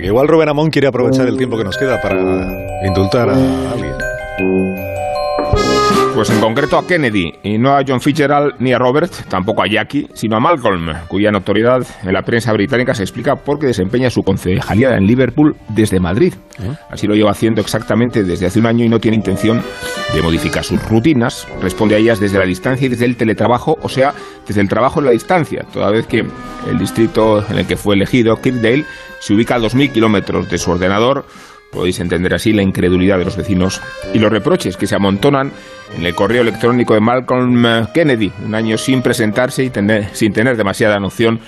Que igual Rubén Amón quiere aprovechar el tiempo que nos queda para indultar a alguien. Pues en concreto a Kennedy, y no a John Fitzgerald ni a Robert, tampoco a Jackie, sino a Malcolm, cuya notoriedad en la prensa británica se explica porque desempeña su concejalía en Liverpool desde Madrid. Así lo lleva haciendo exactamente desde hace un año y no tiene intención de modificar sus rutinas. Responde a ellas desde la distancia y desde el teletrabajo, o sea, desde el trabajo en la distancia, toda vez que el distrito en el que fue elegido, Kirkdale, se ubica a 2.000 kilómetros de su ordenador Podéis entender así la incredulidad de los vecinos y los reproches que se amontonan en el correo electrónico de Malcolm Kennedy, un año sin presentarse y sin tener demasiada noción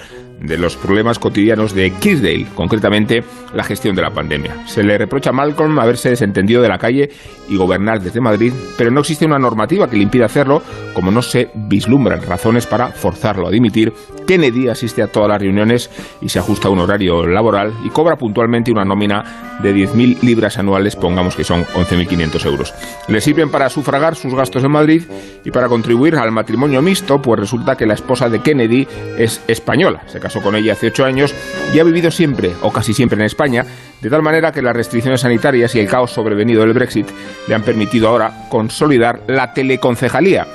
de los problemas cotidianos de Kisdale, concretamente la gestión de la pandemia. Se le reprocha a Malcolm haberse desentendido de la calle y gobernar desde Madrid, pero no existe una normativa que le impida hacerlo, como no se vislumbran razones para forzarlo a dimitir. Kennedy asiste a todas las reuniones y se ajusta a un horario laboral y cobra puntualmente una nómina de 10.000 libras anuales, pongamos que son 11.500 euros. Le sirven para sufragar sus gastos en Madrid y para contribuir al matrimonio mixto, pues resulta que la esposa de Kennedy es española con ella hace ocho años y ha vivido siempre, o casi siempre, en España, de tal manera que las restricciones sanitarias y el caos sobrevenido del Brexit le han permitido ahora consolidar la teleconcejalía.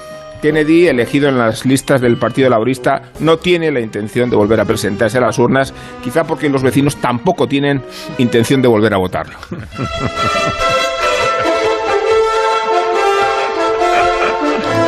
Kennedy, elegido en las listas del Partido Laborista, no tiene la intención de volver a presentarse a las urnas, quizá porque los vecinos tampoco tienen intención de volver a votarlo.